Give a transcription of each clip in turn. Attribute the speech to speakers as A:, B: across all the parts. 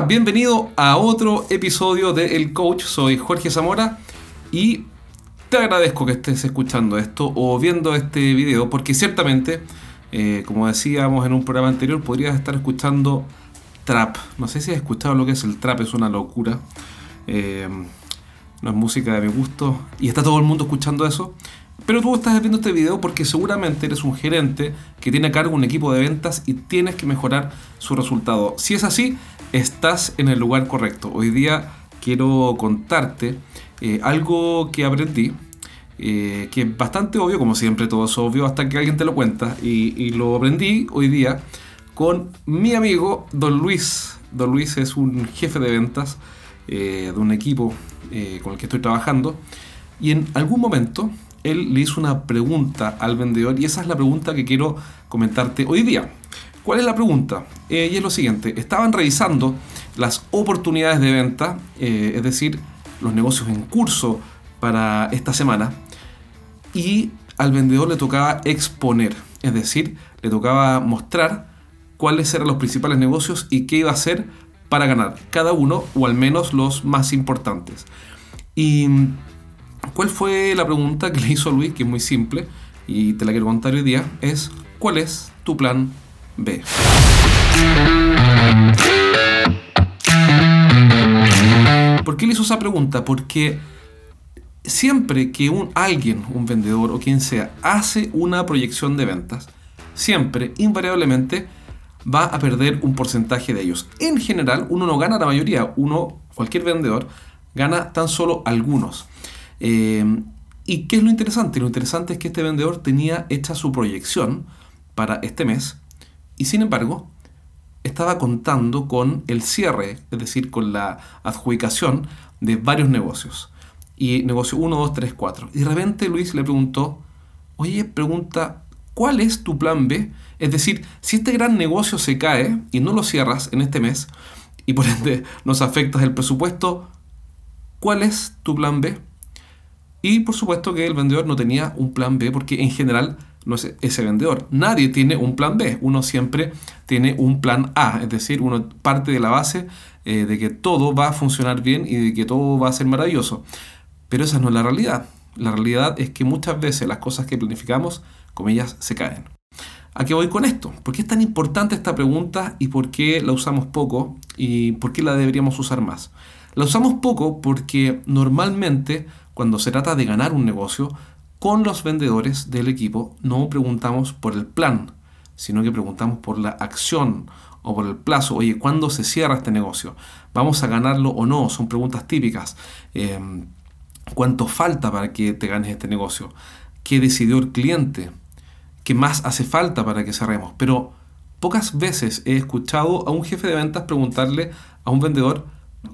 A: Bienvenido a otro episodio de El Coach. Soy Jorge Zamora y te agradezco que estés escuchando esto o viendo este video porque ciertamente, eh, como decíamos en un programa anterior, podrías estar escuchando trap. No sé si has escuchado lo que es el trap, es una locura. Eh, no es música de mi gusto y está todo el mundo escuchando eso. Pero tú estás viendo este video porque seguramente eres un gerente que tiene a cargo un equipo de ventas y tienes que mejorar su resultado. Si es así, estás en el lugar correcto. Hoy día quiero contarte eh, algo que aprendí, eh, que es bastante obvio, como siempre todo es obvio hasta que alguien te lo cuenta. Y, lo aprendí hoy día con mi amigo Don Luis. Don Luis es un jefe de ventas eh, de un equipo con el que estoy trabajando. Y en algún momento él le hizo una pregunta al vendedor y esa es la pregunta que quiero comentarte hoy día. ¿Cuál es la pregunta? Eh, y es lo siguiente, estaban revisando las oportunidades de venta, eh, es decir, los negocios en curso para esta semana, y al vendedor le tocaba exponer, es decir, le tocaba mostrar cuáles eran los principales negocios y qué iba a hacer para ganar cada uno, o al menos los más importantes. Y ¿Cuál fue la pregunta que le hizo Luis? Que es muy simple y te la quiero contar hoy día. Es, ¿cuál es tu plan B? ¿Por qué le hizo esa pregunta? Porque siempre que un, alguien, un vendedor o quien sea, hace una proyección de ventas, siempre, invariablemente, va a perder un porcentaje de ellos. En general, uno no gana la mayoría, uno, cualquier vendedor, gana tan solo algunos. Eh, ¿Y qué es lo interesante? Lo interesante es que este vendedor tenía hecha su proyección para este mes y sin embargo estaba contando con el cierre, es decir, con la adjudicación de varios negocios. Y negocio 1, 2, 3, 4. Y de repente Luis le preguntó, oye, pregunta, ¿cuál es tu plan B? Es decir, si este gran negocio se cae y no lo cierras en este mes y por ende nos afectas el presupuesto, ¿cuál es tu plan B? Y por supuesto que el vendedor no tenía un plan B porque en general no es ese vendedor. Nadie tiene un plan B. Uno siempre tiene un plan A. Es decir, uno parte de la base eh, de que todo va a funcionar bien y de que todo va a ser maravilloso. Pero esa no es la realidad. La realidad es que muchas veces las cosas que planificamos, comillas, se caen. ¿A qué voy con esto? ¿Por qué es tan importante esta pregunta y por qué la usamos poco y por qué la deberíamos usar más? La usamos poco porque normalmente cuando se trata de ganar un negocio, con los vendedores del equipo no preguntamos por el plan, sino que preguntamos por la acción o por el plazo. Oye, ¿cuándo se cierra este negocio? ¿Vamos a ganarlo o no? Son preguntas típicas. Em, ¿Cuánto falta para que te ganes este negocio? ¿Qué decidió el cliente? ¿Qué más hace falta para que cerremos? Pero pocas veces he escuchado a un jefe de ventas preguntarle a un vendedor,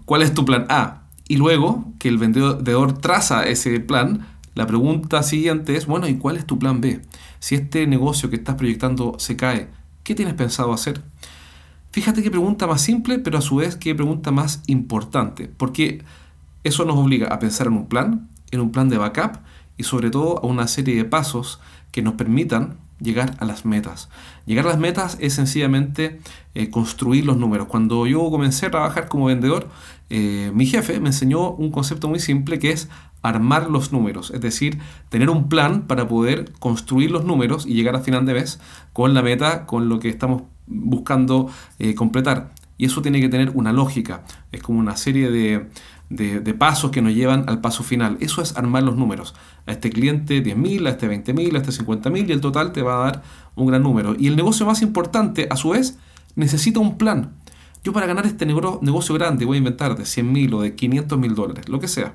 A: ¿cuál es tu plan A? Y luego que el vendedor traza ese plan, la pregunta siguiente es, bueno, ¿y cuál es tu plan B? Si este negocio que estás proyectando se cae, ¿qué tienes pensado hacer? Fíjate qué pregunta más simple, pero a su vez qué pregunta más importante, porque eso nos obliga a pensar en un plan, en un plan de backup y sobre todo a una serie de pasos que nos permitan llegar a las metas. Llegar a las metas es sencillamente eh, construir los números. Cuando yo comencé a trabajar como vendedor, eh, mi jefe me enseñó un concepto muy simple que es armar los números, es decir, tener un plan para poder construir los números y llegar a final de mes con la meta, con lo que estamos buscando eh, completar. Y eso tiene que tener una lógica, es como una serie de, de, pasos que nos llevan al paso final. Eso es armar los números. A este cliente 10.000, a este 20.000, a este 50.000 y el total te va a dar un gran número. Y el negocio más importante, a su vez, necesita un plan. Yo para ganar este negocio grande voy a inventar de 100.000 o de 500.000 dólares, lo que sea.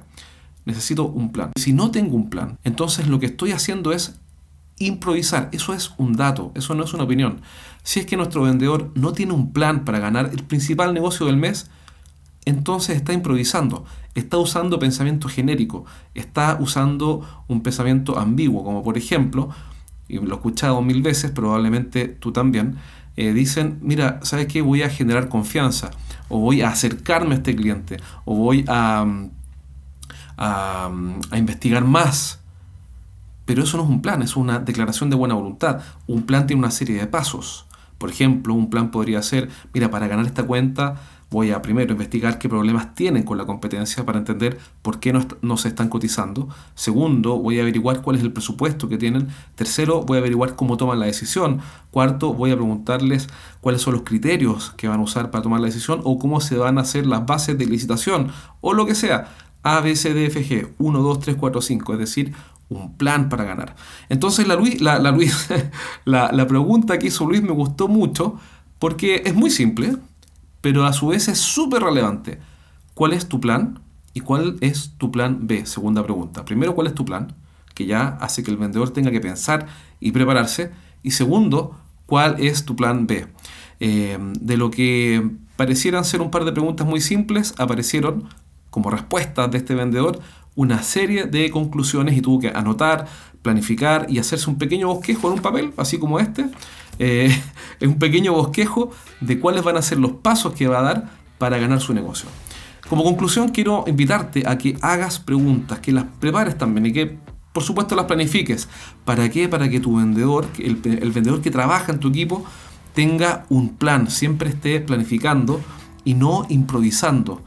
A: Necesito un plan. Si no tengo un plan, entonces lo que estoy haciendo es improvisar. Eso es un dato, eso no es una opinión. Si es que nuestro vendedor no tiene un plan para ganar el principal negocio del mes, entonces está improvisando, está usando pensamiento genérico, está usando un pensamiento ambiguo, como por ejemplo, y lo he escuchado mil veces, probablemente tú también, eh, dicen, mira, ¿sabes qué? Voy a generar confianza, o voy a acercarme a este cliente, o voy a, a, investigar más. Pero eso no es un plan, es una declaración de buena voluntad. Un plan tiene una serie de pasos. Por ejemplo, un plan podría ser, mira, para ganar esta cuenta voy a primero investigar qué problemas tienen con la competencia para entender por qué no, se están cotizando. Segundo, voy a averiguar cuál es el presupuesto que tienen. Tercero, voy a averiguar cómo toman la decisión. Cuarto, voy a preguntarles cuáles son los criterios que van a usar para tomar la decisión o cómo se van a hacer las bases de licitación o lo que sea. A, B, C, D, F, G, 1, 2, 3, 4, 5, es decir, un plan para ganar. Entonces la, Luis, la, Luis, la, la pregunta que hizo Luis me gustó mucho porque es muy simple, pero a su vez es súper relevante. ¿Cuál es tu plan? ¿Y cuál es tu plan B? Segunda pregunta. Primero, ¿cuál es tu plan? Que ya hace que el vendedor tenga que pensar y prepararse. Y segundo, ¿cuál es tu plan B? Eh, de lo que parecieran ser un par de preguntas muy simples, aparecieron como respuestas de este vendedor una serie de conclusiones y tuvo que anotar, planificar y hacerse un pequeño bosquejo en un papel, así como este, eh, es un pequeño bosquejo de cuáles van a ser los pasos que va a dar para ganar su negocio. Como conclusión, quiero invitarte a que hagas preguntas, que las prepares también y que, por supuesto, las planifiques. ¿Para qué? Para que tu vendedor, el, vendedor que trabaja en tu equipo, tenga un plan, siempre esté planificando y no improvisando.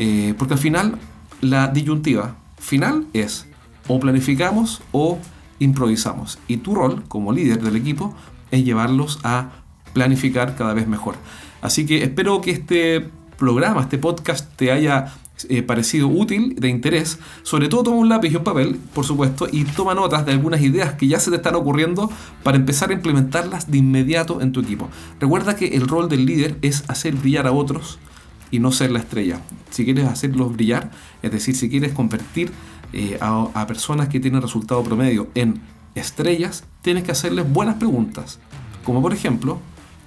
A: Eh, porque al final, la disyuntiva final es o planificamos o improvisamos. Y tu rol como líder del equipo es llevarlos a planificar cada vez mejor. Así que espero que este programa, este podcast te haya eh, parecido útil, de interés. Sobre todo toma un lápiz y un papel, por supuesto, y toma notas de algunas ideas que ya se te están ocurriendo para empezar a implementarlas de inmediato en tu equipo. Recuerda que el rol del líder es hacer brillar a otros y no ser la estrella. Si quieres hacerlos brillar, es decir, si quieres convertir eh, a, personas que tienen resultado promedio en estrellas, tienes que hacerles buenas preguntas. Como por ejemplo,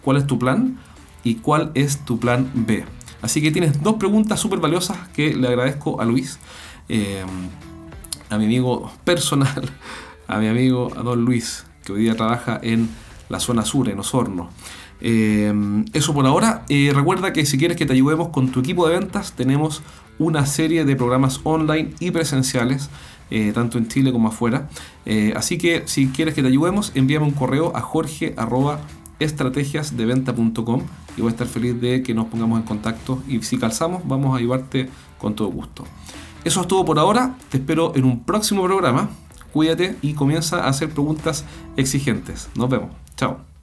A: ¿cuál es tu plan? ¿Y cuál es tu plan B? Así que tienes dos preguntas súper valiosas que le agradezco a Luis, eh, a mi amigo personal, a mi amigo a don Luis, que hoy día trabaja en la zona sur, en Osorno. Eh, eso por ahora. Eh, recuerda que si quieres que te ayudemos con tu equipo de ventas, tenemos una serie de programas online y presenciales eh, tanto en Chile como afuera. Así que si quieres que te ayudemos, envíame un correo a jorge estrategiasdeventa.com y voy a estar feliz de que nos pongamos en contacto y si calzamos vamos a ayudarte con todo gusto. Eso es todo por ahora, te espero en un próximo programa, cuídate y comienza a hacer preguntas exigentes. Nos vemos, chao.